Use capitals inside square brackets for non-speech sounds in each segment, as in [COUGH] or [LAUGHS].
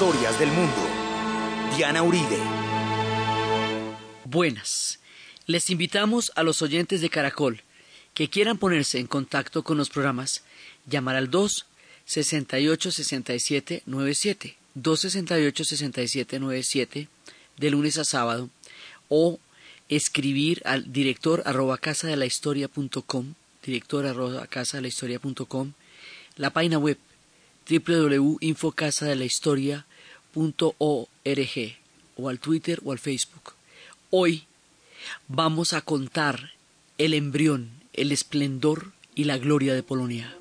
historias del mundo. Diana Uribe. Buenas. Les invitamos a los oyentes de Caracol que quieran ponerse en contacto con los programas, llamar al 2 68 67 97 268 67 97 de lunes a sábado o escribir al director arroba casa de la historia punto com, director arroba casa de la historia punto com, la página web www.infocasadelahistoria.org o al Twitter o al Facebook. Hoy vamos a contar el embrión, el esplendor y la gloria de Polonia.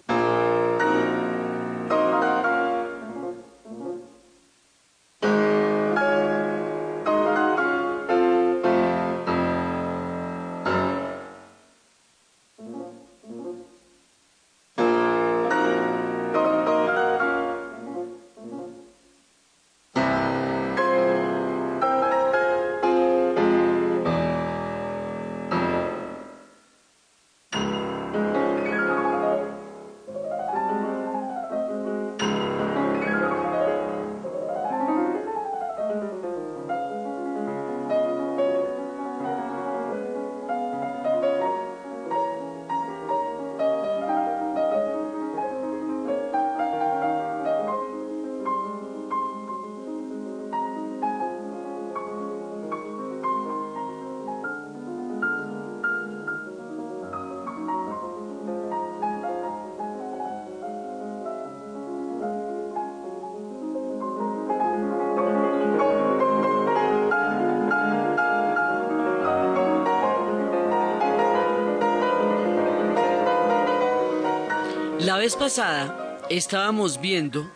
Vez pasada estábamos viendo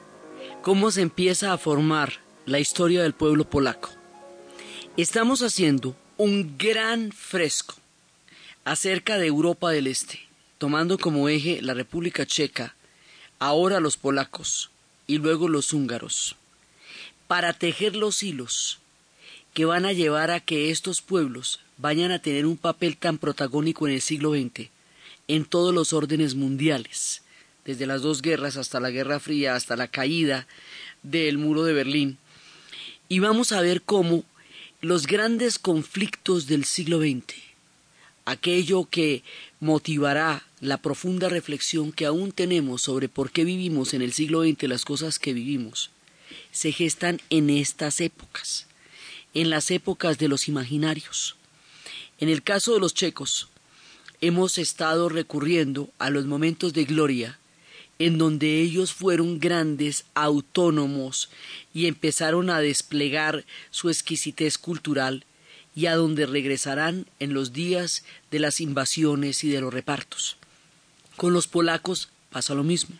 cómo se empieza a formar la historia del pueblo polaco. Estamos haciendo un gran fresco acerca de Europa del Este, tomando como eje la República Checa, ahora los polacos y luego los húngaros, para tejer los hilos que van a llevar a que estos pueblos vayan a tener un papel tan protagónico en el siglo XX en todos los órdenes mundiales desde las dos guerras hasta la Guerra Fría, hasta la caída del muro de Berlín. Y vamos a ver cómo los grandes conflictos del siglo XX, aquello que motivará la profunda reflexión que aún tenemos sobre por qué vivimos en el siglo XX las cosas que vivimos, se gestan en estas épocas, en las épocas de los imaginarios. En el caso de los checos, hemos estado recurriendo a los momentos de gloria en donde ellos fueron grandes, autónomos y empezaron a desplegar su exquisitez cultural y a donde regresarán en los días de las invasiones y de los repartos. Con los polacos pasa lo mismo.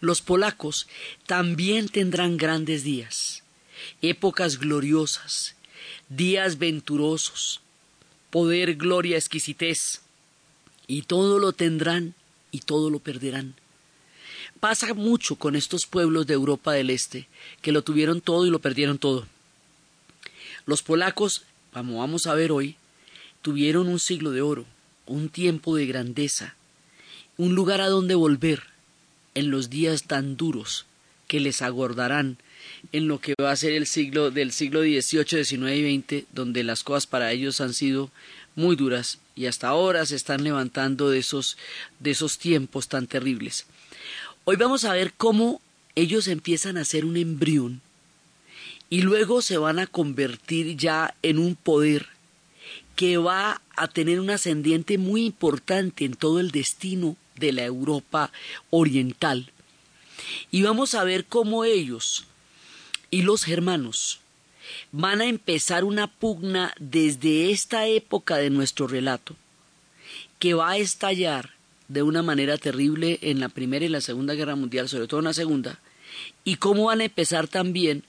Los polacos también tendrán grandes días, épocas gloriosas, días venturosos, poder, gloria, exquisitez, y todo lo tendrán y todo lo perderán. Pasa mucho con estos pueblos de Europa del Este, que lo tuvieron todo y lo perdieron todo. Los polacos, como vamos a ver hoy, tuvieron un siglo de oro, un tiempo de grandeza, un lugar a donde volver en los días tan duros que les agordarán en lo que va a ser el siglo del siglo XVIII, XIX y XX, donde las cosas para ellos han sido muy duras y hasta ahora se están levantando de esos, de esos tiempos tan terribles. Hoy vamos a ver cómo ellos empiezan a ser un embrión y luego se van a convertir ya en un poder que va a tener un ascendiente muy importante en todo el destino de la Europa oriental. Y vamos a ver cómo ellos y los germanos van a empezar una pugna desde esta época de nuestro relato, que va a estallar de una manera terrible en la Primera y la Segunda Guerra Mundial, sobre todo en la Segunda, y cómo van a empezar también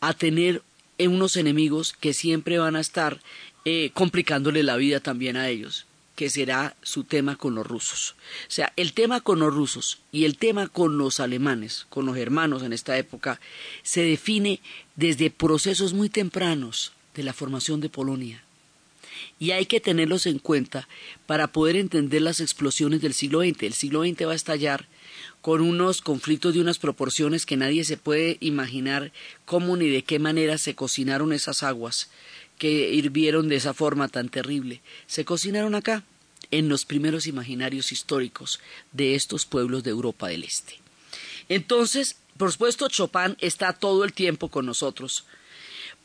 a tener unos enemigos que siempre van a estar eh, complicándole la vida también a ellos, que será su tema con los rusos. O sea, el tema con los rusos y el tema con los alemanes, con los hermanos en esta época, se define desde procesos muy tempranos de la formación de Polonia y hay que tenerlos en cuenta para poder entender las explosiones del siglo XX. El siglo XX va a estallar con unos conflictos de unas proporciones que nadie se puede imaginar cómo ni de qué manera se cocinaron esas aguas que hirvieron de esa forma tan terrible. Se cocinaron acá, en los primeros imaginarios históricos de estos pueblos de Europa del Este. Entonces, por supuesto, Chopin está todo el tiempo con nosotros,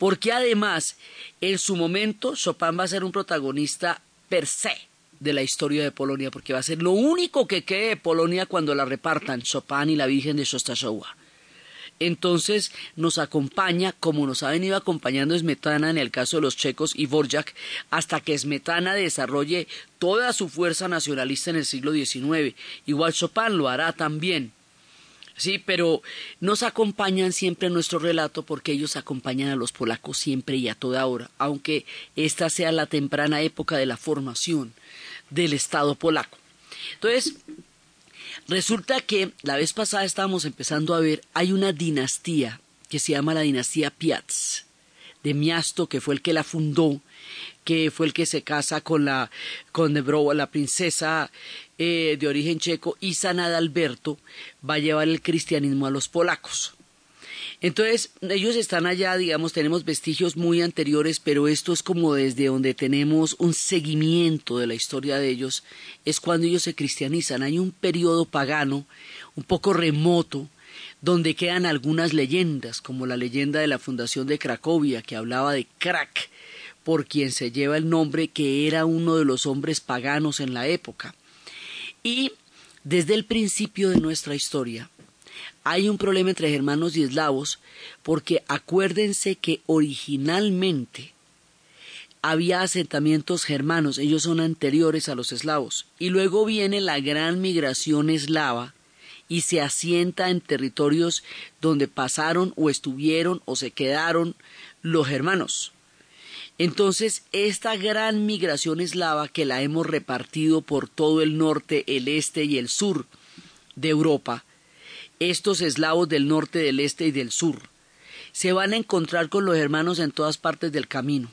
porque además, en su momento, Chopin va a ser un protagonista per se de la historia de Polonia, porque va a ser lo único que quede de Polonia cuando la repartan Chopin y la Virgen de Shostakovich entonces nos acompaña, como nos ha venido acompañando Smetana en el caso de los checos y Borjak, hasta que Smetana desarrolle toda su fuerza nacionalista en el siglo XIX. Igual Chopin lo hará también. Sí, pero nos acompañan siempre en nuestro relato porque ellos acompañan a los polacos siempre y a toda hora, aunque esta sea la temprana época de la formación del Estado polaco. Entonces, Resulta que la vez pasada estábamos empezando a ver, hay una dinastía que se llama la dinastía Piaz, de Miasto, que fue el que la fundó, que fue el que se casa con la, con la princesa eh, de origen checo, y San Adalberto va a llevar el cristianismo a los polacos. Entonces, ellos están allá, digamos, tenemos vestigios muy anteriores, pero esto es como desde donde tenemos un seguimiento de la historia de ellos, es cuando ellos se cristianizan. Hay un periodo pagano, un poco remoto, donde quedan algunas leyendas, como la leyenda de la fundación de Cracovia, que hablaba de Krak, por quien se lleva el nombre que era uno de los hombres paganos en la época. Y desde el principio de nuestra historia, hay un problema entre germanos y eslavos porque acuérdense que originalmente había asentamientos germanos, ellos son anteriores a los eslavos, y luego viene la gran migración eslava y se asienta en territorios donde pasaron o estuvieron o se quedaron los germanos. Entonces, esta gran migración eslava que la hemos repartido por todo el norte, el este y el sur de Europa, estos eslavos del norte, del este y del sur. Se van a encontrar con los hermanos en todas partes del camino.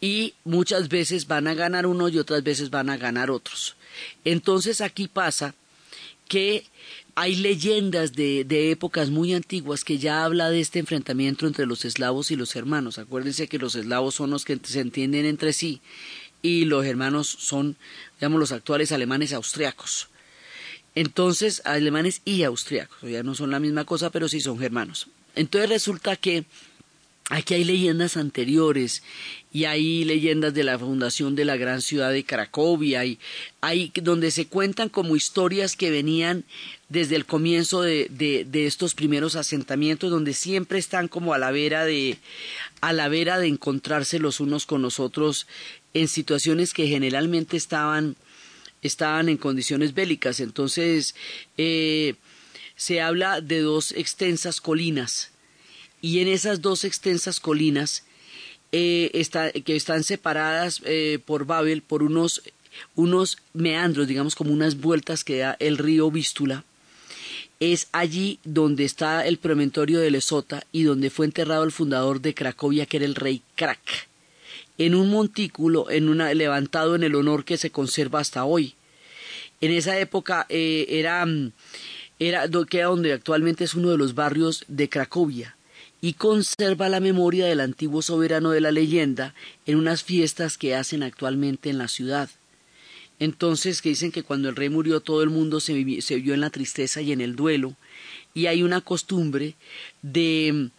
Y muchas veces van a ganar uno y otras veces van a ganar otros. Entonces aquí pasa que hay leyendas de, épocas muy antiguas que ya habla de este enfrentamiento entre los eslavos y los hermanos. Acuérdense que los eslavos son los que se entienden entre sí y los hermanos son, digamos, los actuales alemanes austriacos. Entonces, alemanes y austriacos, ya no son la misma cosa, pero sí son germanos. Entonces resulta que aquí hay leyendas anteriores y hay leyendas de la fundación de la gran ciudad de Cracovia y hay donde se cuentan como historias que venían desde el comienzo de, de, estos primeros asentamientos donde siempre están como a la vera de a la vera de encontrarse los unos con los otros en situaciones que generalmente estaban estaban en condiciones bélicas. Entonces, eh, se habla de dos extensas colinas y en esas dos extensas colinas eh, que están separadas eh, por Babel por unos, unos meandros, digamos como unas vueltas que da el río Vístula. Es allí donde está el promontorio de Lesota y donde fue enterrado el fundador de Cracovia, que era el rey Krak en un montículo en una, levantado en el honor que se conserva hasta hoy. En esa época eh, era, era donde actualmente es uno de los barrios de Cracovia y conserva la memoria del antiguo soberano de la leyenda en unas fiestas que hacen actualmente en la ciudad. Entonces, que dicen que cuando el rey murió todo el mundo se, vio en la tristeza y en el duelo, y hay una costumbre de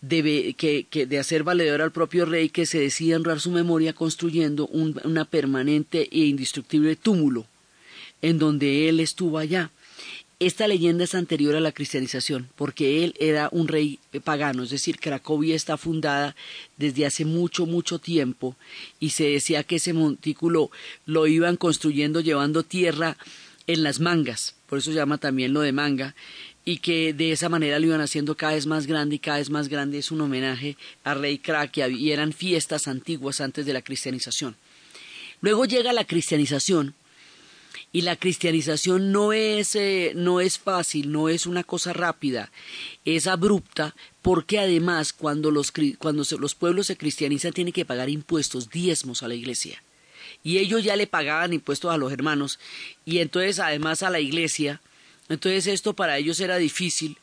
de, que, de hacer valedor al propio rey que se decida honrar su memoria construyendo un, una permanente e indestructible túmulo en donde él estuvo allá. Esta leyenda es anterior a la cristianización, porque él era un rey pagano, es decir, Cracovia está fundada desde hace mucho, mucho tiempo, y se decía que ese montículo lo iban construyendo llevando tierra en las mangas, por eso se llama también lo de manga, y que de esa manera lo iban haciendo cada vez más grande y cada vez más grande es un homenaje a Rey Krak y eran fiestas antiguas antes de la cristianización. Luego llega la cristianización y la cristianización no es, eh, no es fácil, no es una cosa rápida, es abrupta porque además cuando los, cuando los pueblos se cristianizan tienen que pagar impuestos, diezmos a la iglesia. Y ellos ya le pagaban impuestos a los hermanos y entonces además a la iglesia Entonces esto para ellos era difícil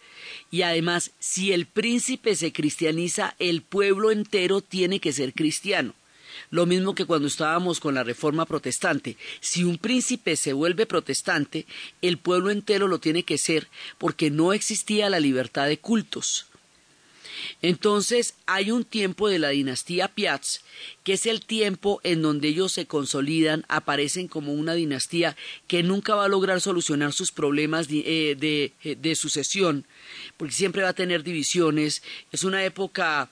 y además si el príncipe se cristianiza, el pueblo entero tiene que ser cristiano. Lo mismo que cuando estábamos con la reforma protestante. Si un príncipe se vuelve protestante, el pueblo entero lo tiene que ser porque no existía la libertad de cultos. Entonces hay un tiempo de la dinastía Piaz, que es el tiempo en donde ellos se consolidan, aparecen como una dinastía que nunca va a lograr solucionar sus problemas de, de, de sucesión, porque siempre va a tener divisiones. Es una época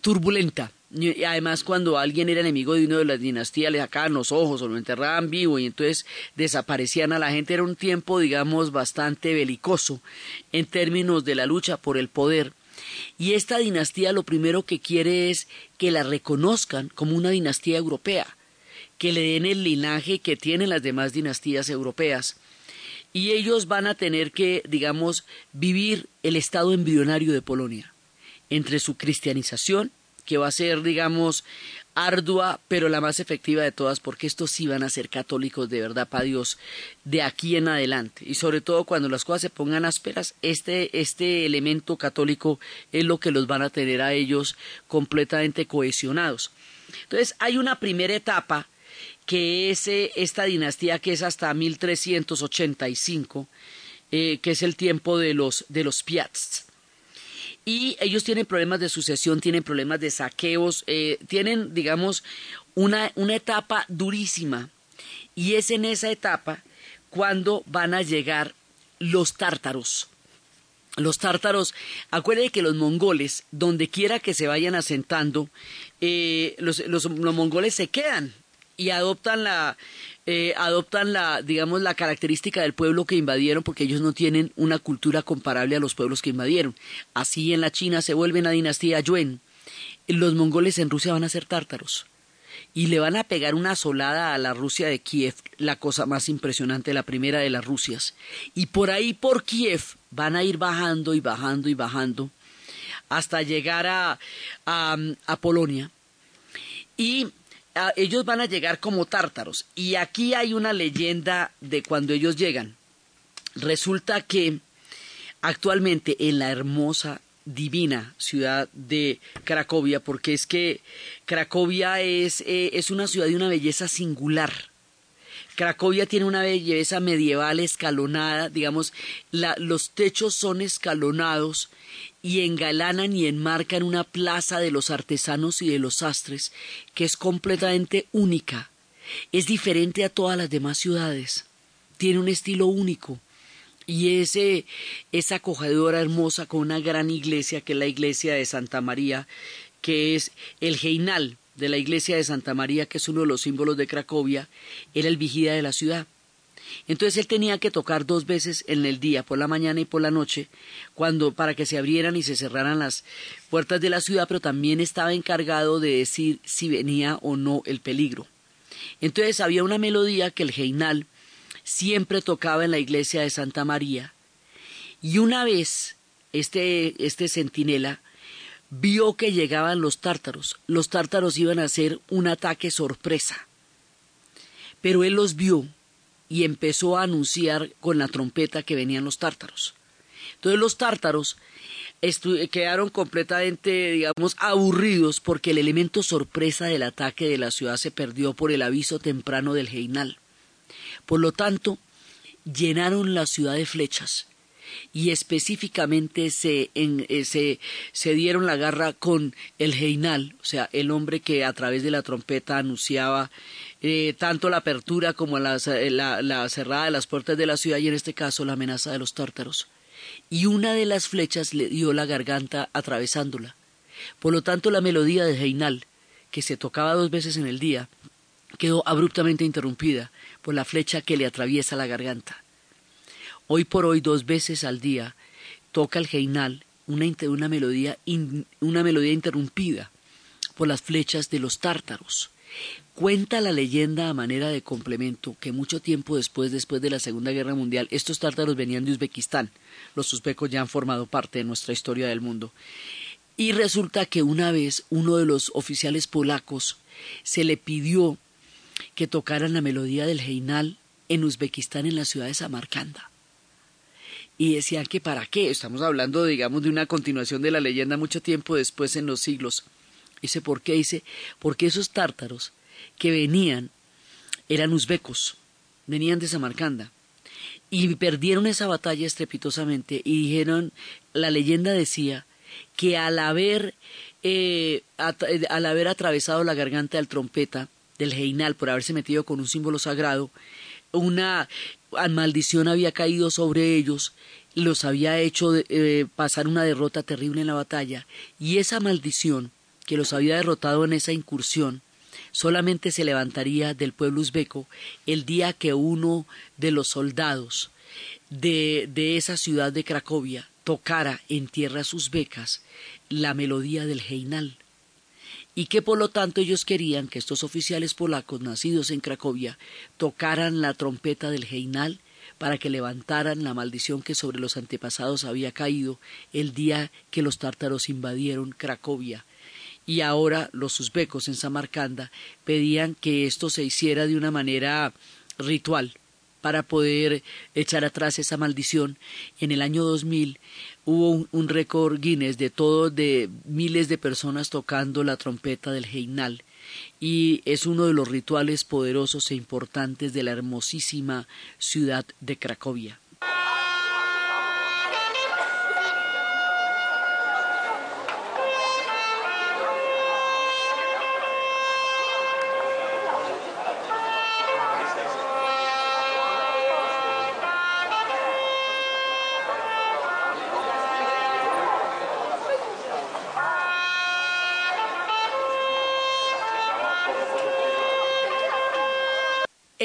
turbulenta. Y además cuando alguien era enemigo de una de las dinastías le sacaban los ojos o lo enterraban vivo y entonces desaparecían a la gente. Era un tiempo, digamos, bastante belicoso en términos de la lucha por el poder. Y esta dinastía lo primero que quiere es que la reconozcan como una dinastía europea, que le den el linaje que tienen las demás dinastías europeas. Y ellos van a tener que, digamos, vivir el estado embrionario de Polonia, entre su cristianización, que va a ser, digamos, ardua, pero la más efectiva de todas, porque estos sí van a ser católicos de verdad para Dios de aquí en adelante. Y sobre todo cuando las cosas se pongan ásperas, este, este elemento católico es lo que los van a tener a ellos completamente cohesionados. Entonces, hay una primera etapa que es eh, esta dinastía que es hasta 1385, eh, que es el tiempo de los, de los Piats y ellos tienen problemas de sucesión, tienen problemas de saqueos, eh, tienen, digamos, una, una etapa durísima. Y es en esa etapa cuando van a llegar los tártaros. Los tártaros, acuérdense que los mongoles, donde quiera que se vayan asentando, eh, los, los, los mongoles se quedan y adoptan la, eh, adoptan la, digamos, la característica del pueblo que invadieron porque ellos no tienen una cultura comparable a los pueblos que invadieron. Así en la China se vuelve una dinastía Yuen. Los mongoles en Rusia van a ser tártaros y le van a pegar una solada a la Rusia de Kiev, la cosa más impresionante, la primera de las Rusias. Y por ahí, por Kiev, van a ir bajando y bajando y bajando hasta llegar a, a, a Polonia. Y ellos van a llegar como tártaros. Y aquí hay una leyenda de cuando ellos llegan. Resulta que actualmente en la hermosa, divina ciudad de Cracovia, porque es que Cracovia es, eh, es una ciudad de una belleza singular. Cracovia tiene una belleza medieval escalonada, digamos, la, los techos son escalonados y engalanan y enmarcan una plaza de los artesanos y de los sastres que es completamente única. Es diferente a todas las demás ciudades. Tiene un estilo único. Y ese, esa acogedora hermosa con una gran iglesia que es la iglesia de Santa María, que es el Heinal de la iglesia de Santa María, que es uno de los símbolos de Cracovia, era el vigía de la ciudad. Entonces él tenía que tocar dos veces en el día, por la mañana y por la noche, cuando para que se abrieran y se cerraran las puertas de la ciudad, pero también estaba encargado de decir si venía o no el peligro. Entonces había una melodía que el Heinal siempre tocaba en la iglesia de Santa María, y una vez este, este centinela vio que llegaban los tártaros. Los tártaros iban a hacer un ataque sorpresa. Pero él los vio y empezó a anunciar con la trompeta que venían los tártaros. Entonces los tártaros quedaron completamente, digamos, aburridos porque el elemento sorpresa del ataque de la ciudad se perdió por el aviso temprano del Heinal. Por lo tanto, llenaron la ciudad de flechas y específicamente se, eh, se, dieron la garra con el Heinal, o sea, el hombre que a través de la trompeta anunciaba eh, tanto la apertura como la, la, la cerrada de las puertas de la ciudad y en este caso la amenaza de los tártaros. Y una de las flechas le dio la garganta atravesándola. Por lo tanto, la melodía de Heinal, que se tocaba dos veces en el día, quedó abruptamente interrumpida por la flecha que le atraviesa la garganta. Hoy por hoy, dos veces al día, toca el Heinal una, una, melodía, una melodía interrumpida por las flechas de los tártaros. Cuenta la leyenda a manera de complemento que mucho tiempo después, después de la Segunda Guerra Mundial, estos tártaros venían de Uzbekistán. Los uzbecos ya han formado parte de nuestra historia del mundo. Y resulta que una vez uno de los oficiales polacos se le pidió que tocaran la melodía del Heinal en Uzbekistán en la ciudad de Samarcanda. y decían que para qué, estamos hablando digamos de una continuación de la leyenda mucho tiempo después en los siglos. Dice, ¿por qué? Dice, porque esos tártaros que venían eran uzbecos, venían de Samarcanda y perdieron esa batalla estrepitosamente y dijeron, la leyenda decía que al haber, eh, al haber atravesado la garganta del trompeta, del Heinal, por haberse metido con un símbolo sagrado, una maldición había caído sobre ellos los había hecho eh, pasar una derrota terrible en la batalla, y esa maldición que los había derrotado en esa incursión solamente se levantaría del pueblo uzbeco el día que uno de los soldados de, de esa ciudad de Cracovia tocara en tierras uzbecas la melodía del Heinal. Y que por lo tanto ellos querían que estos oficiales polacos nacidos en Cracovia tocaran la trompeta del Heinal para que levantaran la maldición que sobre los antepasados había caído el día que los tártaros invadieron Cracovia y ahora los uzbecos en Samarcanda pedían que esto se hiciera de una manera ritual para poder echar atrás esa maldición. En el año 2000 hubo un, récord Guinness de todo de miles de personas tocando la trompeta del Heinal y es uno de los rituales poderosos e importantes de la hermosísima ciudad de Cracovia.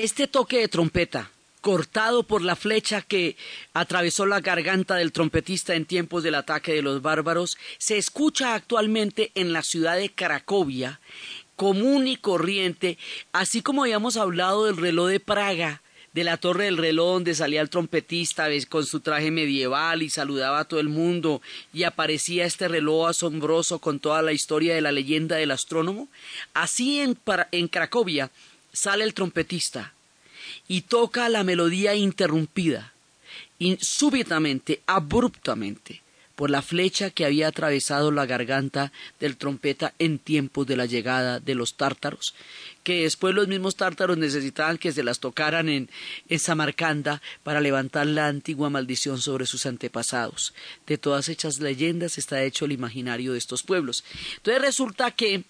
Este toque de trompeta, cortado por la flecha que atravesó la garganta del trompetista en tiempos del ataque de los bárbaros, se escucha actualmente en la ciudad de Cracovia, común y corriente, así como habíamos hablado del reloj de Praga, de la torre del reloj donde salía el trompetista con su traje medieval y saludaba a todo el mundo y aparecía este reloj asombroso con toda la historia de la leyenda del astrónomo, así en, en Cracovia sale el trompetista y toca la melodía interrumpida, y súbitamente, abruptamente, por la flecha que había atravesado la garganta del trompeta en tiempos de la llegada de los tártaros, que después los mismos tártaros necesitaban que se las tocaran en, en Samarcanda para levantar la antigua maldición sobre sus antepasados. De todas hechas leyendas está hecho el imaginario de estos pueblos. Entonces resulta que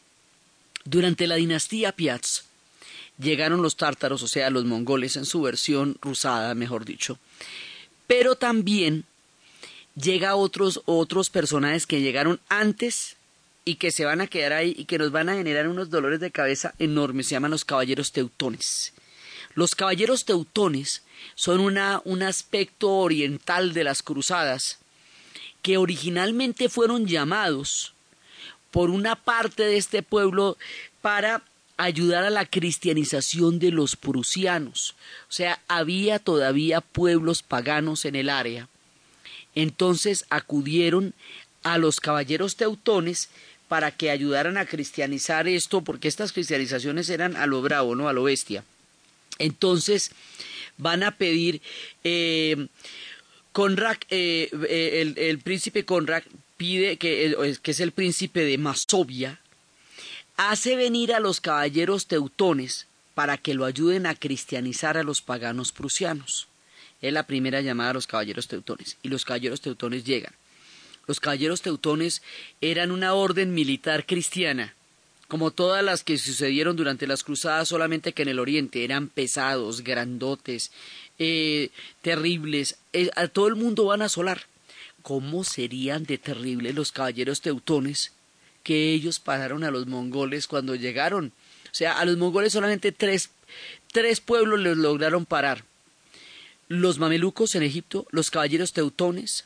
durante la dinastía Piaz, llegaron los tártaros, o sea, los mongoles en su versión rusada, mejor dicho. Pero también llega otros otros personajes que llegaron antes y que se van a quedar ahí y que nos van a generar unos dolores de cabeza enormes, se llaman los caballeros teutones. Los caballeros teutones son una, un aspecto oriental de las cruzadas que originalmente fueron llamados por una parte de este pueblo para ayudar a la cristianización de los prusianos. O sea, había todavía pueblos paganos en el área. Entonces acudieron a los caballeros teutones para que ayudaran a cristianizar esto, porque estas cristianizaciones eran a lo bravo, ¿no? A lo bestia. Entonces van a pedir, eh, Conrad, eh, eh, el, príncipe Conrad pide que, que es el príncipe de Masovia, hace venir a los caballeros teutones para que lo ayuden a cristianizar a los paganos prusianos. Es la primera llamada a los caballeros teutones. Y los caballeros teutones llegan. Los caballeros teutones eran una orden militar cristiana, como todas las que sucedieron durante las cruzadas, solamente que en el oriente eran pesados, grandotes, eh, terribles. Eh, a todo el mundo van a asolar. ¿Cómo serían de terribles los caballeros teutones que ellos pararon a los mongoles cuando llegaron. O sea, a los mongoles solamente tres, tres pueblos les lograron parar. Los mamelucos en Egipto, los caballeros teutones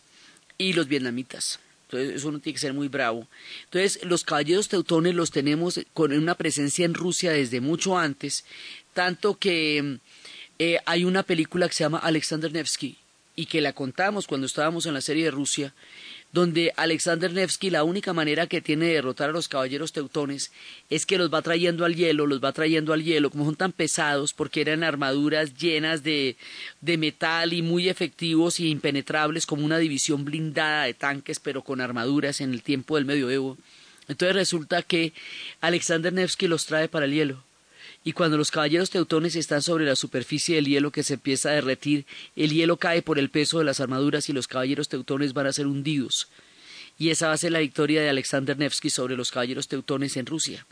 y los vietnamitas. Entonces, eso no tiene que ser muy bravo. Entonces, los caballeros teutones los tenemos con una presencia en Rusia desde mucho antes, tanto que eh, hay una película que se llama Alexander Nevsky y que la contamos cuando estábamos en la serie de Rusia, donde Alexander Nevsky la única manera que tiene de derrotar a los caballeros teutones es que los va trayendo al hielo, los va trayendo al hielo, como son tan pesados porque eran armaduras llenas de, de metal y muy efectivos y impenetrables como una división blindada de tanques pero con armaduras en el tiempo del medioevo. Entonces resulta que Alexander Nevsky los trae para el hielo y cuando los caballeros teutones están sobre la superficie del hielo que se empieza a derretir, el hielo cae por el peso de las armaduras y los caballeros teutones van a ser hundidos. Y esa va a ser la victoria de Alexander Nevsky sobre los caballeros teutones en Rusia.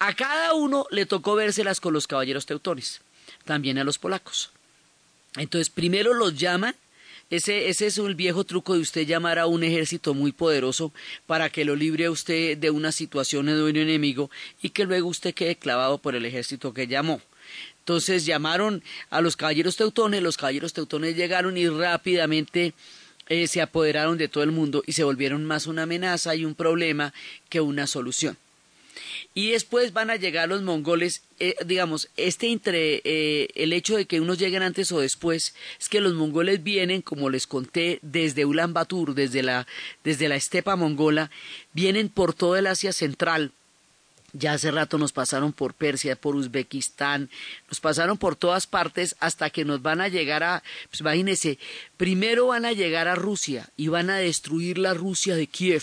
A cada uno le tocó vérselas con los caballeros teutones, también a los polacos. Entonces primero los llaman ese, ese es el viejo truco de usted llamar a un ejército muy poderoso para que lo libre a usted de una situación de un enemigo y que luego usted quede clavado por el ejército que llamó. Entonces llamaron a los caballeros teutones, los caballeros teutones llegaron y rápidamente eh, se apoderaron de todo el mundo y se volvieron más una amenaza y un problema que una solución y después van a llegar los mongoles, eh, digamos, este entre eh, el hecho de que unos lleguen antes o después, es que los mongoles vienen, como les conté, desde Ulan Batur, desde la, desde la estepa mongola, vienen por todo el Asia Central, ya hace rato nos pasaron por Persia, por Uzbekistán, nos pasaron por todas partes hasta que nos van a llegar a, pues imagínense, primero van a llegar a Rusia y van a destruir la Rusia de Kiev,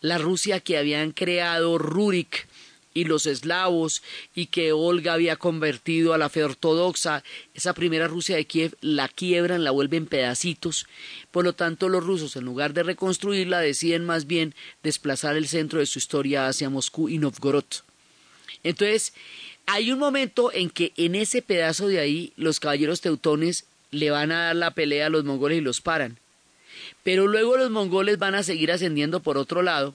la Rusia que habían creado Rurik, y los eslavos y que Olga había convertido a la fe ortodoxa, esa primera Rusia de Kiev la quiebran, la vuelven pedacitos. Por lo tanto, los rusos, en lugar de reconstruirla, deciden más bien desplazar el centro de su historia hacia Moscú y Novgorod. Entonces, hay un momento en que en ese pedazo de ahí los caballeros teutones le van a dar la pelea a los mongoles y los paran. Pero luego los mongoles van a seguir ascendiendo por otro lado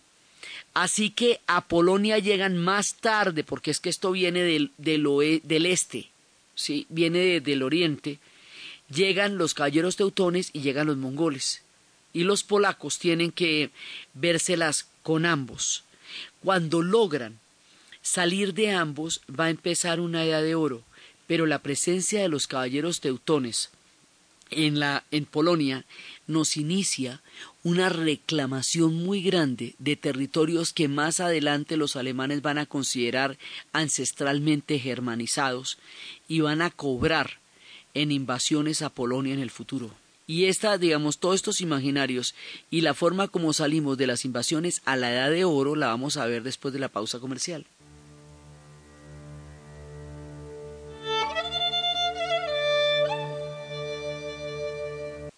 Así que a Polonia llegan más tarde, porque es que esto viene del, del, este, ¿sí? viene del oriente, llegan los caballeros teutones y llegan los mongoles. Y los polacos tienen que vérselas con ambos. Cuando logran salir de ambos, va a empezar una edad de oro, pero la presencia de los caballeros teutones en, la, en Polonia nos inicia una reclamación muy grande de territorios que más adelante los alemanes van a considerar ancestralmente germanizados y van a cobrar en invasiones a Polonia en el futuro. Y esta, digamos, todos estos imaginarios y la forma como salimos de las invasiones a la edad de oro la vamos a ver después de la pausa comercial.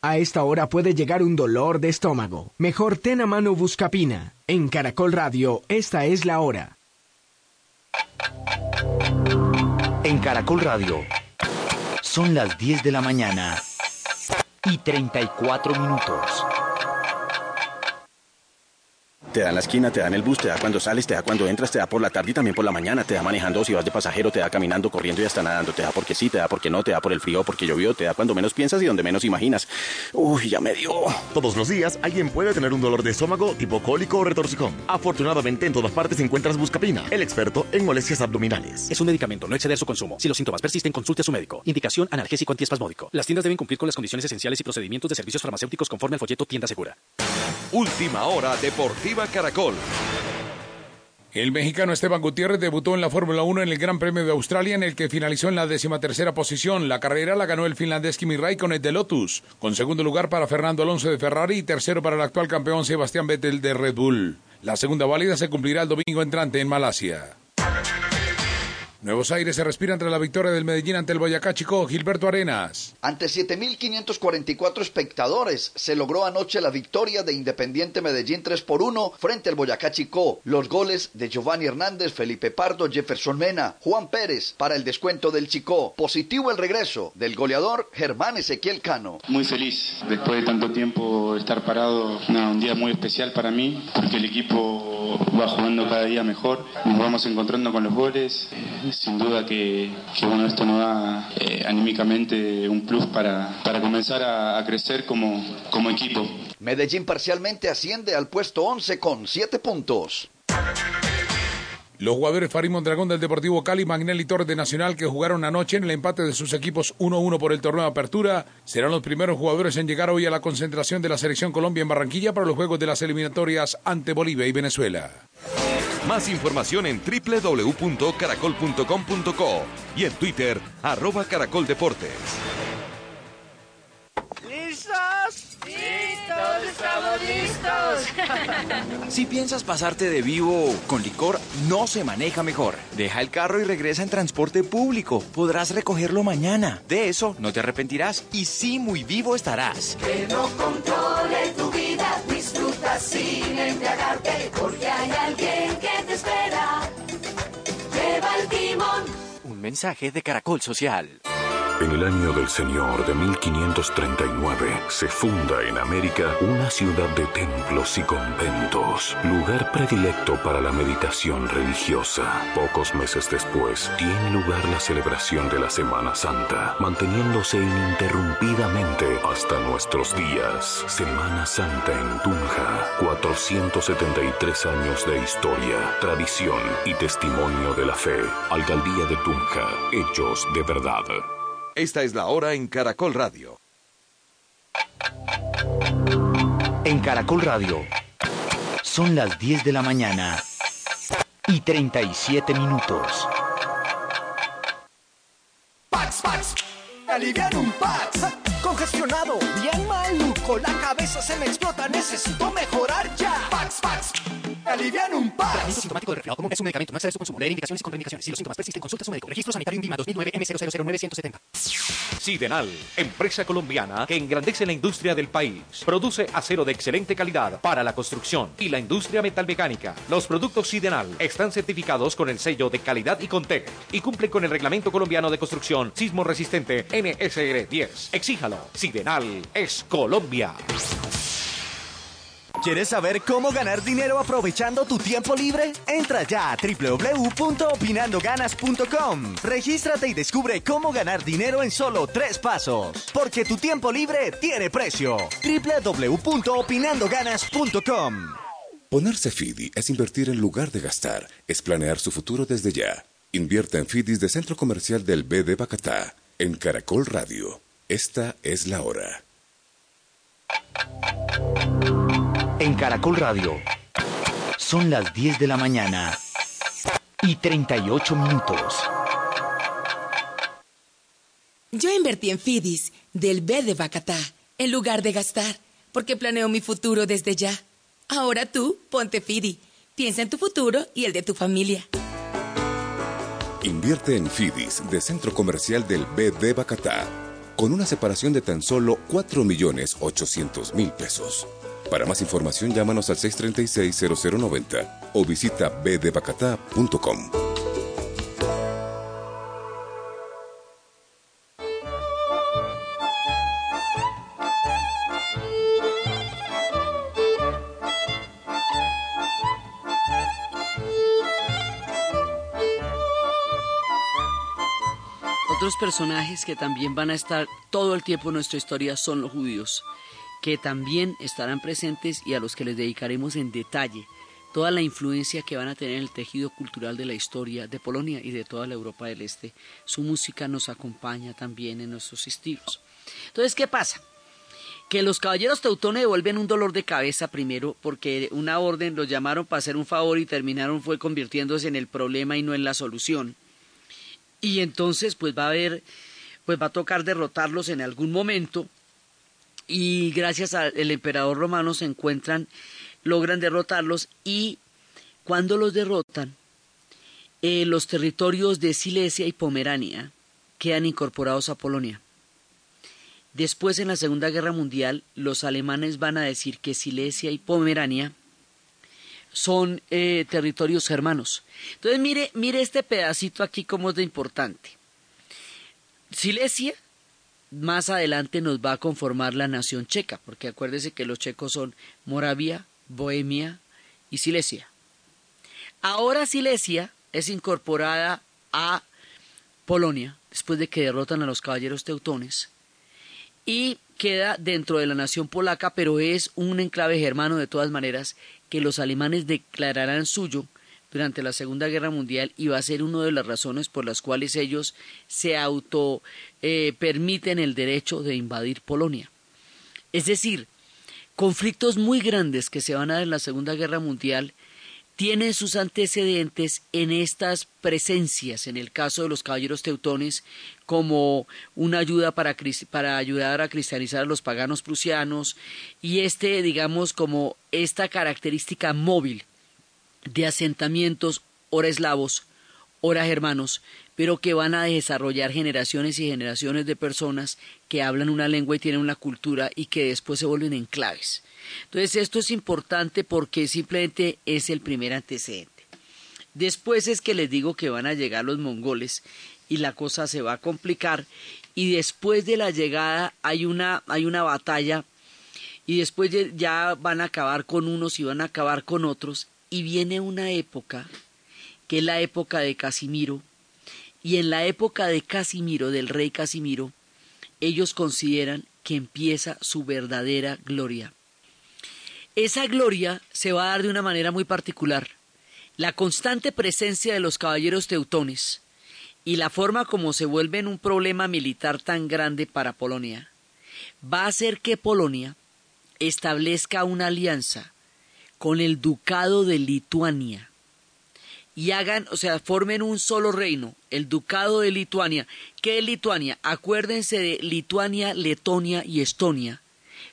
A esta hora puede llegar un dolor de estómago. Mejor ten a mano Buscapina. En Caracol Radio, esta es la hora. En Caracol Radio, son las 10 de la mañana y 34 minutos. Te da en la esquina, te da en el bus, te da cuando sales, te da cuando entras, te da por la tarde y también por la mañana, te da manejando si vas de pasajero, te da caminando, corriendo y hasta nadando, te da porque sí, te da porque no, te da por el frío, porque llovió, te da cuando menos piensas y donde menos imaginas. Uy, ya me dio. Todos los días alguien puede tener un dolor de estómago tipo cólico o retorcijón. Afortunadamente en todas partes encuentras Buscapina, el experto en molestias abdominales. Es un medicamento, no exceder su consumo. Si los síntomas persisten, consulte a su médico. Indicación analgésico antiespasmódico. Las tiendas deben cumplir con las condiciones esenciales y procedimientos de servicios farmacéuticos conforme al folleto Tienda Segura. Última hora Deportiva Caracol. El mexicano Esteban Gutiérrez debutó en la Fórmula 1 en el Gran Premio de Australia, en el que finalizó en la tercera posición. La carrera la ganó el finlandés Kimi Raikkonen de Lotus, con segundo lugar para Fernando Alonso de Ferrari y tercero para el actual campeón Sebastián Vettel de Red Bull. La segunda válida se cumplirá el domingo entrante en Malasia. Nuevos aires se respira entre la victoria del Medellín ante el Boyacá Chico, Gilberto Arenas. Ante 7.544 espectadores se logró anoche la victoria de Independiente Medellín 3 por 1 frente al Boyacá Chico. Los goles de Giovanni Hernández, Felipe Pardo, Jefferson Mena, Juan Pérez para el descuento del Chico. Positivo el regreso del goleador Germán Ezequiel Cano. Muy feliz después de tanto tiempo estar parado. un día muy especial para mí porque el equipo va jugando cada día mejor. Nos vamos encontrando con los goles sin duda que, bueno, esto nos da eh, anímicamente un plus para, para comenzar a, crecer como, como equipo. Medellín parcialmente asciende al puesto 11 con 7 puntos. Los jugadores Farid Mondragón del Deportivo Cali, Magnelli Torres de Nacional, que jugaron anoche en el empate de sus equipos 1-1 por el torneo apertura, serán los primeros jugadores en llegar hoy a la concentración de la Selección Colombia en Barranquilla para los juegos de las eliminatorias ante Bolivia y Venezuela. Más información en www.caracol.com.co y en Twitter, arroba caracoldeportes. ¿Listos? ¡Listos! ¡Estamos listos! [LAUGHS] Si piensas pasarte de vivo con licor, no se maneja mejor. Deja el carro y regresa en transporte público. Podrás recogerlo mañana. De eso no te arrepentirás y sí muy vivo estarás. Que no controle tu vida, disfruta sin embriagarte, porque hay alguien que te espera. Lleva el timón. Un mensaje de Caracol Social. En el año del Señor de 1539 se funda en América una ciudad de templos y conventos, lugar predilecto para la meditación religiosa. Pocos meses después tiene lugar la celebración de la Semana Santa, manteniéndose ininterrumpidamente hasta nuestros días. Semana Santa en Tunja, 473 años de historia, tradición y testimonio de la fe. Alcaldía de Tunja, hechos de verdad. Esta es la hora en Caracol Radio. En Caracol Radio son las 10 de la mañana y 37 minutos. Pax, Pax, alivian un Pax. Congestionado, bien maluco, la cabeza se me explota, necesito mejorar ya. Pax, Pax, alivian un Pax. Tratamiento sintomático de resfriado común es un medicamento, no excede su consumo. Leer indicaciones y contraindicaciones. Si los síntomas persisten, consulta a su médico. Registro sanitario INVIMA 2009 M000970. Sidenal, empresa colombiana que engrandece la industria del país. Produce acero de excelente calidad para la construcción y la industria metalmecánica. Los productos Sidenal están certificados con el sello de calidad y Contec y cumplen con el reglamento colombiano de construcción sismo resistente NSR 10. Exíjalo. Sidenal es Colombia. ¿Quieres saber cómo ganar dinero aprovechando tu tiempo libre? Entra ya a www.opinandoganas.com. Regístrate y descubre cómo ganar dinero en solo tres pasos. Porque tu tiempo libre tiene precio. www.opinandoganas.com. Ponerse FIDI es invertir en lugar de gastar, es planear su futuro desde ya. Invierta en FIDIs de Centro Comercial del B de Bacatá, en Caracol Radio. Esta es la hora. En Caracol Radio son las 10 de la mañana y 38 minutos. Yo invertí en FIDIS del B de Bacatá en lugar de gastar, porque planeo mi futuro desde ya. Ahora tú, ponte FIDI. Piensa en tu futuro y el de tu familia. Invierte en FIDIs de Centro Comercial del B de Bacatá, con una separación de tan solo 4.800.000 pesos. Para más información, llámanos al 636-0090 o visita bdebacatá.com. Otros personajes que también van a estar todo el tiempo en nuestra historia son los judíos, que también estarán presentes y a los que les dedicaremos en detalle toda la influencia que van a tener en el tejido cultural de la historia de Polonia y de toda la Europa del Este. Su música nos acompaña también en nuestros estilos. Entonces, ¿qué pasa? Que los caballeros teutones devuelven un dolor de cabeza primero porque una orden los llamaron para hacer un favor y terminaron fue convirtiéndose en el problema y no en la solución. Y entonces pues va a haber pues va a tocar derrotarlos en algún momento y gracias al emperador romano se encuentran, logran derrotarlos y cuando los derrotan, eh, los territorios de Silesia y Pomerania quedan incorporados a Polonia. Después, en la Segunda Guerra Mundial, los alemanes van a decir que Silesia y Pomerania son eh, territorios germanos. Entonces, mire, mire este pedacito aquí como es de importante. Silesia más adelante nos va a conformar la nación checa, porque acuérdese que los checos son Moravia, Bohemia y Silesia. Ahora Silesia es incorporada a Polonia, después de que derrotan a los caballeros teutones, y queda dentro de la nación polaca, pero es un enclave germano de todas maneras que los alemanes declararán suyo durante la Segunda Guerra Mundial y va a ser una de las razones por las cuales ellos se auto eh, permiten el derecho de invadir Polonia. Es decir, conflictos muy grandes que se van a dar en la Segunda Guerra Mundial tienen sus antecedentes en estas presencias, en el caso de los caballeros teutones, como una ayuda para, para, ayudar a cristianizar a los paganos prusianos, y este, digamos, como esta característica móvil de asentamientos ora eslavos, ora germanos, pero que van a desarrollar generaciones y generaciones de personas que hablan una lengua y tienen una cultura y que después se vuelven enclaves. Entonces esto es importante porque simplemente es el primer antecedente. Después es que les digo que van a llegar los mongoles y la cosa se va a complicar y después de la llegada hay una, hay una batalla y después ya van a acabar con unos y van a acabar con otros y viene una época que es la época de Casimiro y en la época de Casimiro, del rey Casimiro, ellos consideran que empieza su verdadera gloria. Esa gloria se va a dar de una manera muy particular. La constante presencia de los caballeros teutones y la forma como se vuelven un problema militar tan grande para Polonia va a hacer que Polonia establezca una alianza con el ducado de Lituania y hagan, o sea, formen un solo reino, el ducado de Lituania. ¿Qué es Lituania? Acuérdense de Lituania, Letonia y Estonia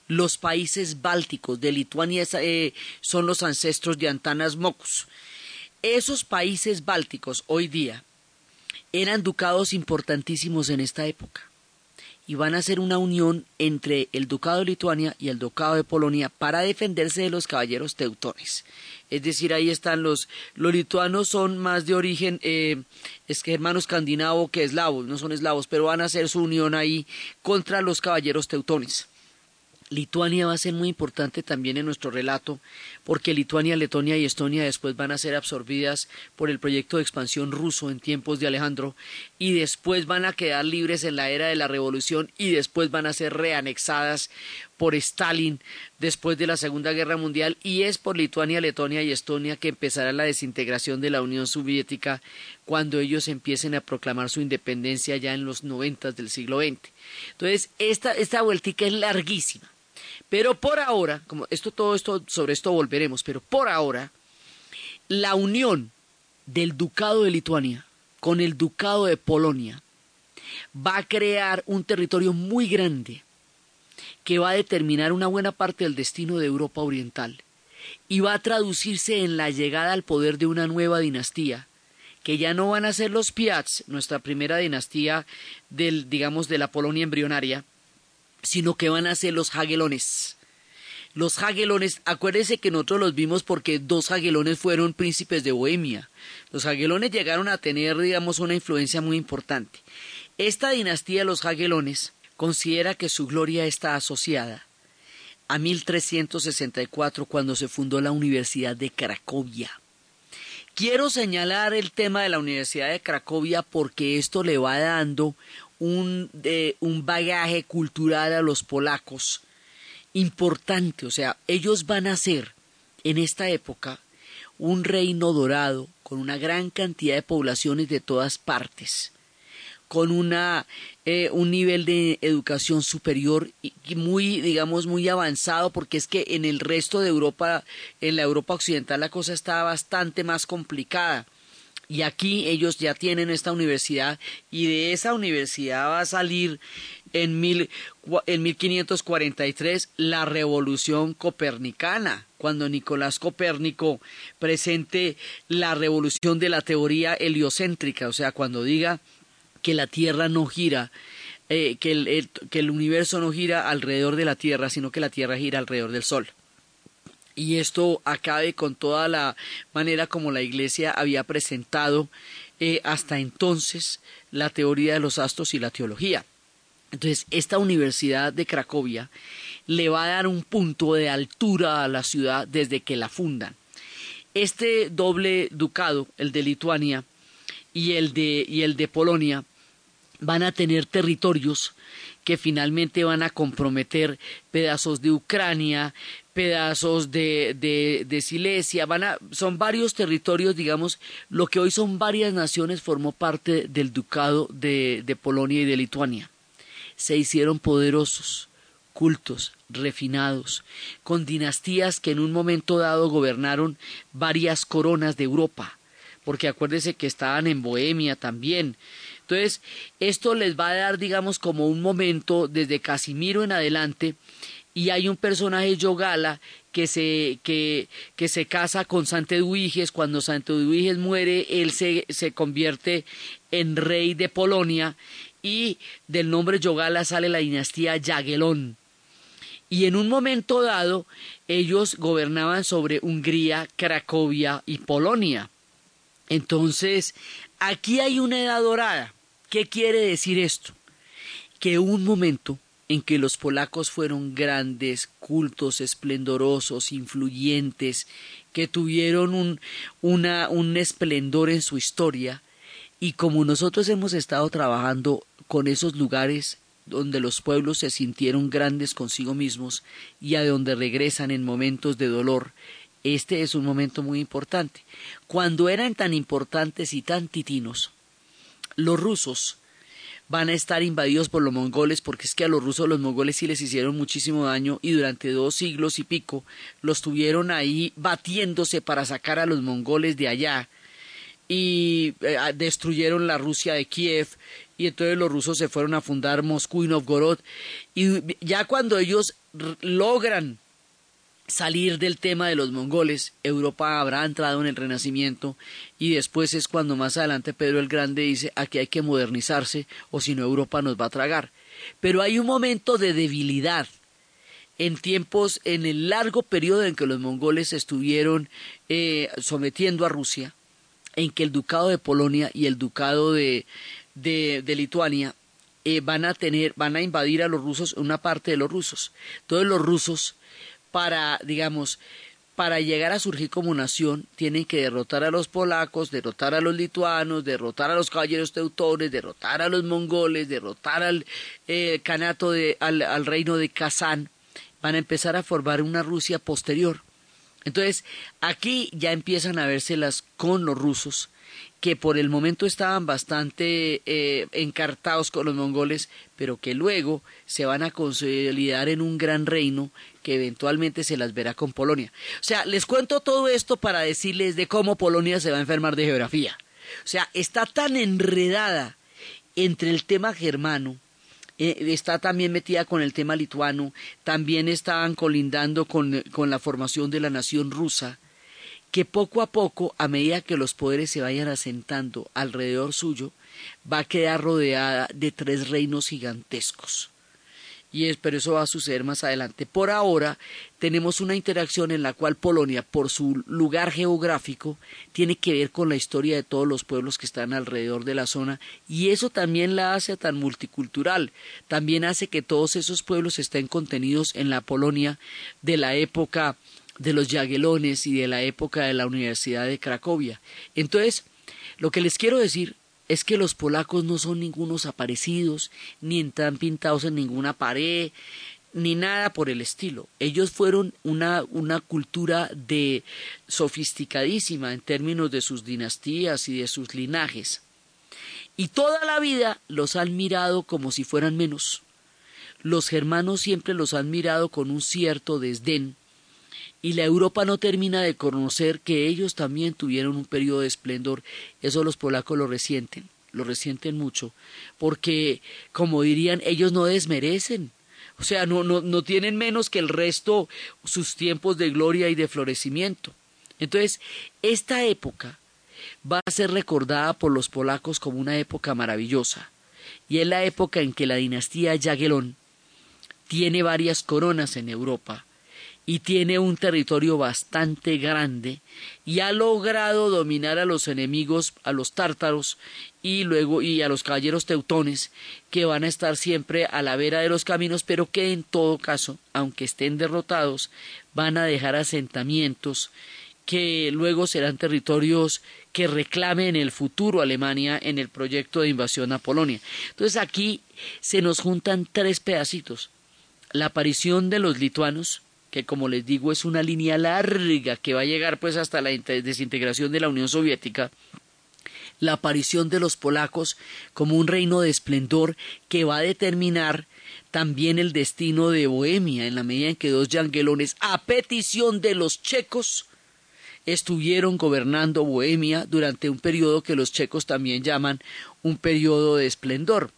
los países bálticos de Lituania eh, son los ancestros de Antanas Mocus. Esos países bálticos hoy día eran ducados importantísimos en esta época y van a ser una unión entre el ducado de Lituania y el ducado de Polonia para defenderse de los caballeros teutones. Es decir, ahí están los, los lituanos son más de origen eh, es que hermano escandinavo que eslavos, no son eslavos, pero van a hacer su unión ahí contra los caballeros teutones. Lituania va a ser muy importante también en nuestro relato, porque Lituania, Letonia y Estonia después van a ser absorbidas por el proyecto de expansión ruso en tiempos de Alejandro, y después van a quedar libres en la era de la revolución, y después van a ser reanexadas por Stalin después de la Segunda Guerra Mundial, y es por Lituania, Letonia y Estonia que empezará la desintegración de la Unión Soviética cuando ellos empiecen a proclamar su independencia ya en los noventas del siglo XX. Entonces, esta, esta vueltica es larguísima pero por ahora, como esto todo esto sobre esto volveremos, pero por ahora la unión del ducado de Lituania con el ducado de Polonia va a crear un territorio muy grande que va a determinar una buena parte del destino de Europa Oriental y va a traducirse en la llegada al poder de una nueva dinastía que ya no van a ser los Piats, nuestra primera dinastía del digamos de la Polonia embrionaria, sino que van a ser los jagelones. Los jagelones, acuérdense que nosotros los vimos porque dos jagelones fueron príncipes de Bohemia. Los jagelones llegaron a tener, digamos, una influencia muy importante. Esta dinastía de los jagelones considera que su gloria está asociada a 1364 cuando se fundó la Universidad de Cracovia. Quiero señalar el tema de la Universidad de Cracovia porque esto le va dando un, un bagaje cultural a los polacos importante. O sea, ellos van a ser en esta época un reino dorado con una gran cantidad de poblaciones de todas partes, con una, eh, un nivel de educación superior y muy, digamos, muy avanzado, porque es que en el resto de Europa, en la Europa occidental, la cosa está bastante más complicada y aquí ellos ya tienen esta universidad y de esa universidad va a salir en, mil, en 1543 la revolución copernicana, cuando Nicolás Copérnico presente la revolución de la teoría heliocéntrica, o sea, cuando diga que la Tierra no gira, eh, que, el, que el universo no gira alrededor de la Tierra, sino que la Tierra gira alrededor del Sol y esto acabe con toda la manera como la Iglesia había presentado eh, hasta entonces la teoría de los astros y la teología. Entonces, esta Universidad de Cracovia le va a dar un punto de altura a la ciudad desde que la fundan. Este doble ducado, el de Lituania y el de, y el de Polonia, van a tener territorios que finalmente van a comprometer pedazos de Ucrania, pedazos de, de, Silesia, van a, son varios territorios, digamos, lo que hoy son varias naciones formó parte del ducado de, de Polonia y de Lituania. Se hicieron poderosos, cultos, refinados, con dinastías que en un momento dado gobernaron varias coronas de Europa, porque acuérdese que estaban en Bohemia también. Entonces, esto les va a dar, digamos, como un momento desde Casimiro en adelante y hay un personaje Yogala que se, que, se casa con Santeduiges. Cuando Santeduiges muere, él se, se convierte en rey de Polonia y del nombre Yogala sale la dinastía Yagelón. Y en un momento dado, ellos gobernaban sobre Hungría, Cracovia y Polonia. Entonces, aquí hay una edad dorada. ¿Qué quiere decir esto? Que un momento en que los polacos fueron grandes, cultos, esplendorosos, influyentes, que tuvieron un, un esplendor en su historia, y como nosotros hemos estado trabajando con esos lugares donde los pueblos se sintieron grandes consigo mismos y a donde regresan en momentos de dolor, este es un momento muy importante. Cuando eran tan importantes y tan titinos, los rusos van a estar invadidos por los mongoles, porque es que a los rusos los mongoles sí les hicieron muchísimo daño y durante dos siglos y pico los tuvieron ahí batiéndose para sacar a los mongoles de allá y eh, destruyeron la Rusia de Kiev y entonces los rusos se fueron a fundar Moscú y Novgorod. Y ya cuando ellos logran salir del tema de los mongoles, Europa habrá entrado en el Renacimiento y después es cuando más adelante Pedro el Grande dice aquí hay que modernizarse o si no Europa nos va a tragar. Pero hay un momento de debilidad en tiempos, en el largo periodo en que los mongoles estuvieron eh, sometiendo a Rusia, en que el ducado de Polonia y el ducado de, de, Lituania eh, van a tener, van a invadir a los rusos, una parte de los rusos. Todos los rusos para, digamos, para llegar a surgir como nación, tienen que derrotar a los polacos, derrotar a los lituanos, derrotar a los caballeros teutones, derrotar a los mongoles, derrotar al eh, canato de, al, reino de Kazán. Van a empezar a formar una Rusia posterior. Entonces, aquí ya empiezan a vérselas con los rusos, que por el momento estaban bastante eh, encartados con los mongoles, pero que luego se van a consolidar en un gran reino que eventualmente se las verá con Polonia. O sea, les cuento todo esto para decirles de cómo Polonia se va a enfermar de geografía. O sea, está tan enredada entre el tema germano, eh, está también metida con el tema lituano, también estaban colindando con, con la formación de la nación rusa, que poco a poco, a medida que los poderes se vayan asentando alrededor suyo, va a quedar rodeada de tres reinos gigantescos. Y es, pero eso va a suceder más adelante. Por ahora tenemos una interacción en la cual Polonia, por su lugar geográfico, tiene que ver con la historia de todos los pueblos que están alrededor de la zona y eso también la hace tan multicultural. También hace que todos esos pueblos estén contenidos en la Polonia de la época de los Yaguelones y de la época de la Universidad de Cracovia. Entonces, lo que les quiero decir es que los polacos no son ningunos aparecidos, ni están pintados en ninguna pared, ni nada por el estilo. Ellos fueron una, una cultura de sofisticadísima en términos de sus dinastías y de sus linajes. Y toda la vida los han mirado como si fueran menos. Los germanos siempre los han mirado con un cierto desdén y la Europa no termina de conocer que ellos también tuvieron un periodo de esplendor. Eso los polacos lo resienten, lo resienten mucho, porque, como dirían, ellos no desmerecen. O sea, no, tienen menos que el resto sus tiempos de gloria y de florecimiento. Entonces, esta época va a ser recordada por los polacos como una época maravillosa, y es la época en que la dinastía Jagiellon tiene varias coronas en Europa, y tiene un territorio bastante grande y ha logrado dominar a los enemigos, a los tártaros y luego y a los caballeros teutones que van a estar siempre a la vera de los caminos, pero que en todo caso, aunque estén derrotados, van a dejar asentamientos que luego serán territorios que reclame en el futuro Alemania en el proyecto de invasión a Polonia. Entonces aquí se nos juntan tres pedacitos. La aparición de los lituanos, que como les digo es una línea larga que va a llegar pues hasta la desintegración de la Unión Soviética, la aparición de los polacos como un reino de esplendor que va a determinar también el destino de Bohemia en la medida en que dos yanguelones a petición de los checos estuvieron gobernando Bohemia durante un periodo que los checos también llaman un periodo de esplendor.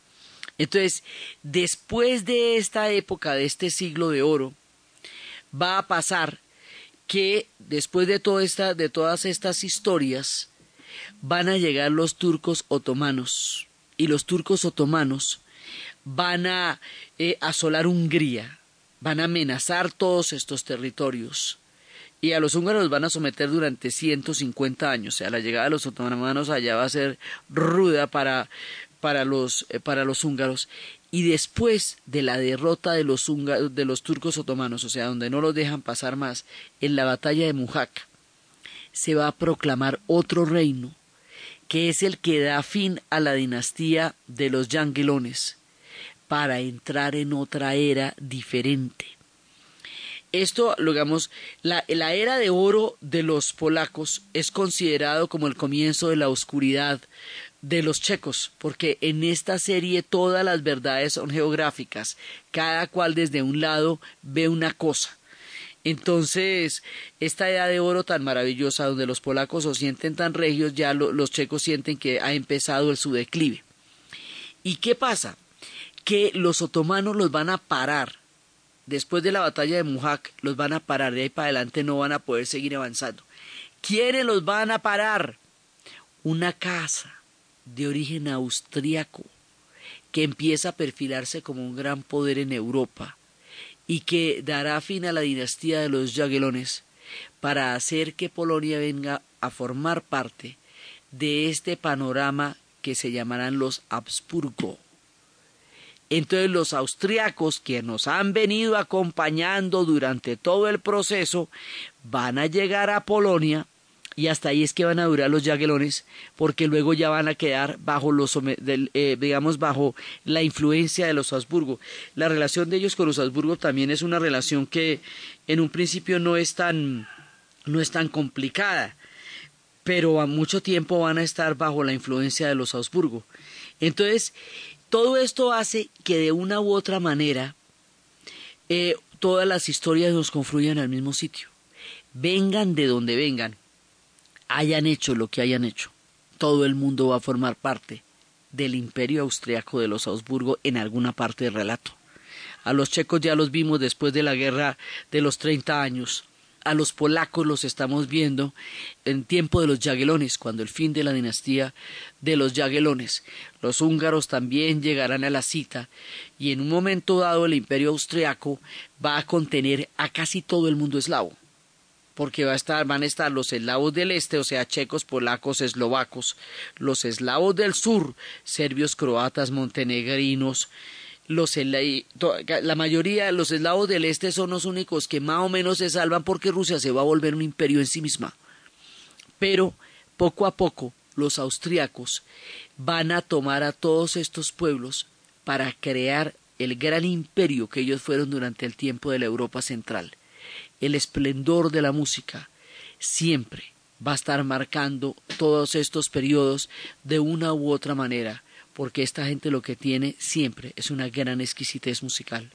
Entonces, después de esta época, de este siglo de oro, va a pasar que después de, esta, de todas estas historias, van a llegar los turcos otomanos. Y los turcos otomanos van a eh, asolar Hungría, van a amenazar todos estos territorios y a los húngaros van a someter durante 150 años. O sea, la llegada de los otomanos allá va a ser ruda para, los, eh, para los húngaros. Y después de la derrota de los, de los turcos otomanos, o sea, donde no los dejan pasar más, en la batalla de Mujak, se va a proclamar otro reino, que es el que da fin a la dinastía de los yanguelones, para entrar en otra era diferente. Esto, digamos, la, la, era de oro de los polacos es considerado como el comienzo de la oscuridad de los checos, porque en esta serie todas las verdades son geográficas, cada cual desde un lado ve una cosa. Entonces, esta edad de oro tan maravillosa, donde los polacos se sienten tan regios, ya los checos sienten que ha empezado el su declive. ¿Y qué pasa? Que los otomanos los van a parar después de la batalla de Mujak, los van a parar, de ahí para adelante no van a poder seguir avanzando. ¿Quiénes los van a parar? Una casa de origen austriaco que empieza a perfilarse como un gran poder en Europa y que dará fin a la dinastía de los Jagiellones para hacer que Polonia venga a formar parte de este panorama que se llamarán los Habsburgo. Entonces los austriacos que nos han venido acompañando durante todo el proceso van a llegar a Polonia y hasta ahí es que van a durar los yaguelones porque luego ya van a quedar bajo los eh, digamos bajo la influencia de los Habsburgo. La relación de ellos con los Habsburgo también es una relación que en un principio no es tan no es tan complicada, pero a mucho tiempo van a estar bajo la influencia de los Habsburgo. Entonces, todo esto hace que de una u otra manera eh, todas las historias nos confluyan al mismo sitio. Vengan de donde vengan, hayan hecho lo que hayan hecho, todo el mundo va a formar parte del imperio austriaco de los Habsburgo en alguna parte del relato. A los checos ya los vimos después de la guerra de los 30 años a los polacos los estamos viendo en tiempo de los Jaguelones, cuando el fin de la dinastía de los Jaguelones. Los húngaros también llegarán a la cita y en un momento dado el imperio austriaco va a contener a casi todo el mundo eslavo porque va a estar, van a estar los eslavos del este, o sea, checos, polacos, eslovacos, los eslavos del sur, serbios, croatas, montenegrinos, los la mayoría de los eslavos del este son los únicos que más o menos se salvan porque Rusia se va a volver un imperio en sí misma. Pero poco a poco los austriacos van a tomar a todos estos pueblos para crear el gran imperio que ellos fueron durante el tiempo de la Europa central. El esplendor de la música siempre va a estar marcando todos estos periodos de una u otra manera porque esta gente lo que tiene siempre es una gran exquisitez musical.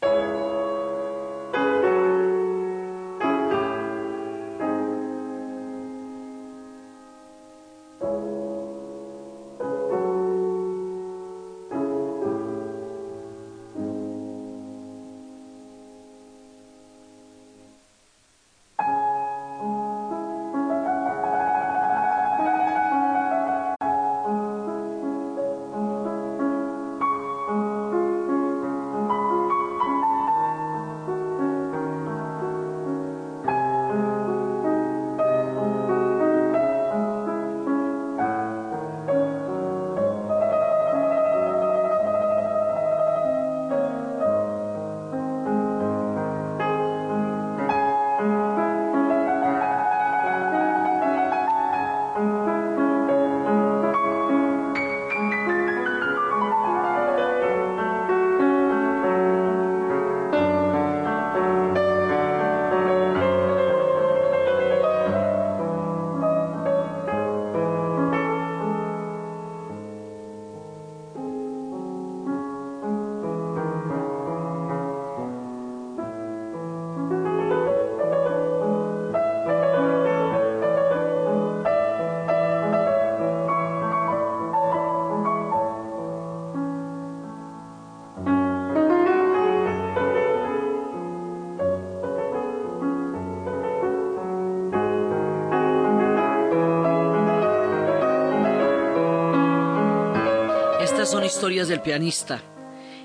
Son historias del pianista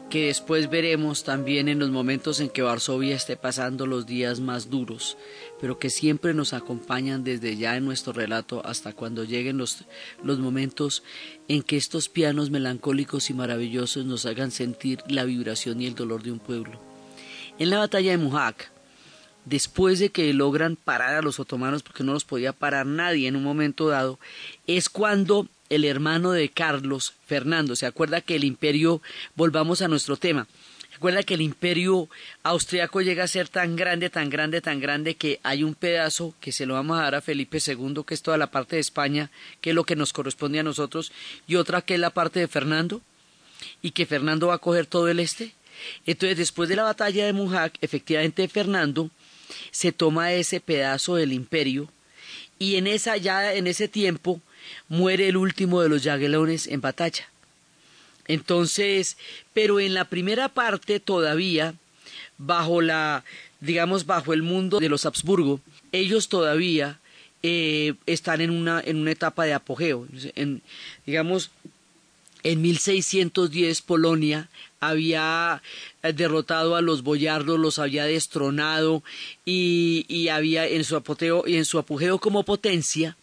que después veremos también en los momentos en que Varsovia esté pasando los días más duros, pero que siempre nos acompañan desde ya en nuestro relato hasta cuando lleguen los, los momentos en que estos pianos melancólicos y maravillosos nos hagan sentir la vibración y el dolor de un pueblo. En la batalla de Muhac, después de que logran parar a los otomanos, porque no los podía parar nadie en un momento dado, es cuando el hermano de Carlos, Fernando, se acuerda que el imperio, volvamos a nuestro tema, se acuerda que el imperio austriaco llega a ser tan grande, tan grande, tan grande que hay un pedazo que se lo vamos a dar a Felipe II, que es toda la parte de España, que es lo que nos corresponde a nosotros, y otra que es la parte de Fernando, y que Fernando va a coger todo el este. Entonces, después de la batalla de Mujac, efectivamente Fernando se toma ese pedazo del imperio y en esa ya en ese tiempo muere el último de los Jaguelones en batalla. Entonces, pero en la primera parte todavía bajo la digamos bajo el mundo de los Habsburgo, ellos todavía eh, están en una en una etapa de apogeo. En, digamos en 1610 Polonia había eh, derrotado a los boyardos, los había destronado y, y había en su apogeo y en su apogeo como potencia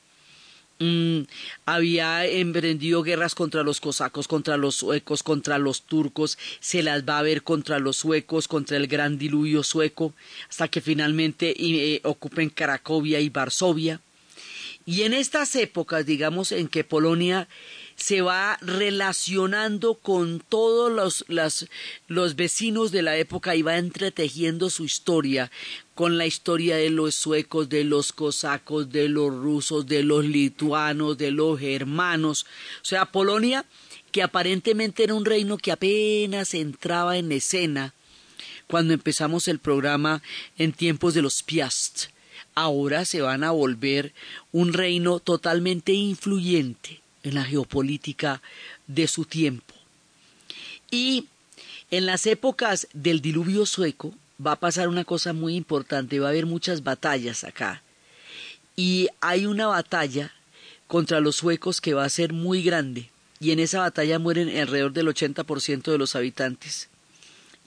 mm, había emprendido guerras contra los cosacos, contra los suecos, contra los turcos, se las va a ver contra los suecos, contra el gran diluvio sueco, hasta que finalmente eh, ocupen Cracovia y Varsovia. Y en estas épocas, digamos, en que Polonia se va relacionando con todos los, los vecinos de la época y va entretejiendo su historia con la historia de los suecos, de los cosacos, de los rusos, de los lituanos, de los germanos. O sea, Polonia, que aparentemente era un reino que apenas entraba en escena cuando empezamos el programa en tiempos de los Piast, ahora se van a volver un reino totalmente influyente en la geopolítica de su tiempo. Y en las épocas del diluvio sueco va a pasar una cosa muy importante, va a haber muchas batallas acá. Y hay una batalla contra los suecos que va a ser muy grande. Y en esa batalla mueren alrededor del 80% de los habitantes.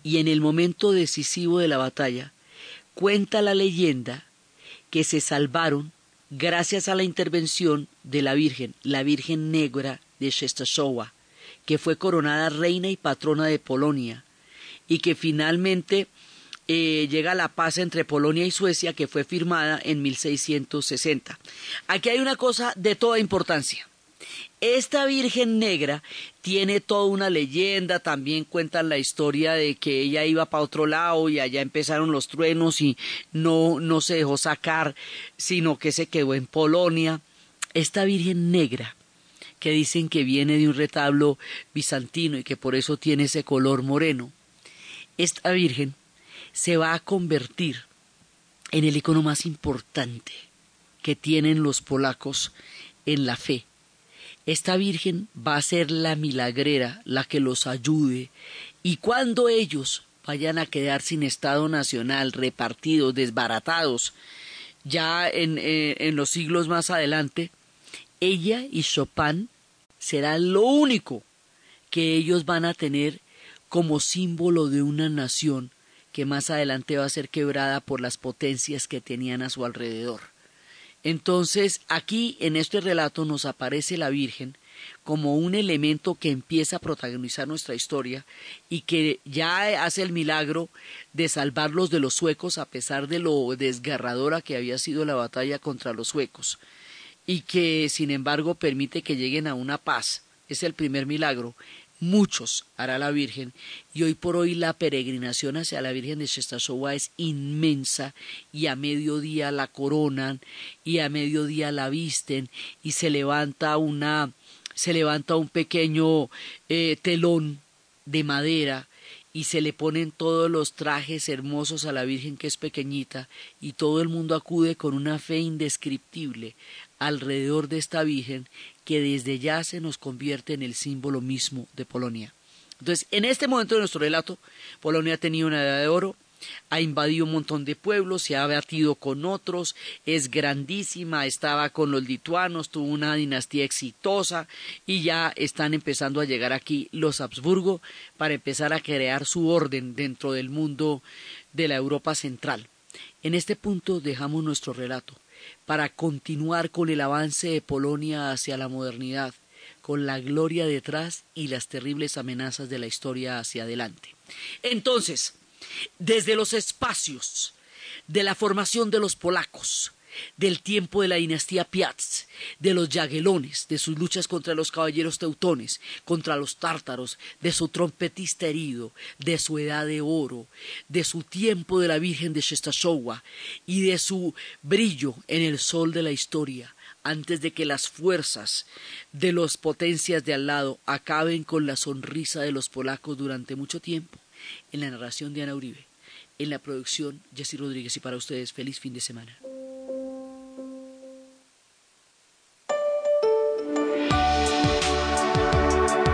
Y en el momento decisivo de la batalla, cuenta la leyenda que se salvaron gracias a la intervención de la Virgen, la Virgen Negra de Shestashowa, que fue coronada reina y patrona de Polonia, y que finalmente eh, llega la paz entre Polonia y Suecia, que fue firmada en 1660. Aquí hay una cosa de toda importancia. Esta Virgen Negra tiene toda una leyenda, también cuentan la historia de que ella iba para otro lado y allá empezaron los truenos y no, no se dejó sacar, sino que se quedó en Polonia. Esta Virgen Negra, que dicen que viene de un retablo bizantino y que por eso tiene ese color moreno, esta Virgen se va a convertir en el icono más importante que tienen los polacos en la fe. Esta Virgen va a ser la milagrera, la que los ayude, y cuando ellos vayan a quedar sin Estado Nacional, repartidos, desbaratados, ya en, eh, en los siglos más adelante, ella y Chopin será lo único que ellos van a tener como símbolo de una nación que más adelante va a ser quebrada por las potencias que tenían a su alrededor. Entonces, aquí en este relato nos aparece la Virgen como un elemento que empieza a protagonizar nuestra historia y que ya hace el milagro de salvarlos de los suecos a pesar de lo desgarradora que había sido la batalla contra los suecos y que sin embargo permite que lleguen a una paz. Es el primer milagro muchos hará la Virgen y hoy por hoy la peregrinación hacia la Virgen de Shestasowa es inmensa y a mediodía la coronan y a mediodía la visten y se levanta una se levanta un pequeño eh, telón de madera y se le ponen todos los trajes hermosos a la Virgen que es pequeñita y todo el mundo acude con una fe indescriptible alrededor de esta Virgen que desde ya se nos convierte en el símbolo mismo de Polonia. Entonces, en este momento de nuestro relato, Polonia tenía una edad de oro, ha invadido un montón de pueblos, se ha batido con otros, es grandísima, estaba con los lituanos, tuvo una dinastía exitosa y ya están empezando a llegar aquí los Habsburgo para empezar a crear su orden dentro del mundo de la Europa central. En este punto dejamos nuestro relato para continuar con el avance de Polonia hacia la modernidad, con la gloria detrás y las terribles amenazas de la historia hacia adelante. Entonces, desde los espacios de la formación de los polacos, del tiempo de la dinastía Piast, de los Jaguelones, de sus luchas contra los caballeros teutones, contra los tártaros, de su trompetista herido, de su edad de oro, de su tiempo de la Virgen de Shestashowa y de su brillo en el sol de la historia, antes de que las fuerzas de las potencias de al lado acaben con la sonrisa de los polacos durante mucho tiempo. En la narración de Ana Uribe, en la producción Jessy Rodríguez y para ustedes feliz fin de semana.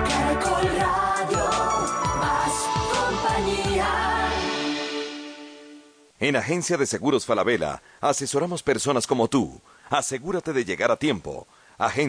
Caracol Radio, más compañía. En Agencia de Seguros Falabella asesoramos personas como tú. Asegúrate de llegar a tiempo. Agencia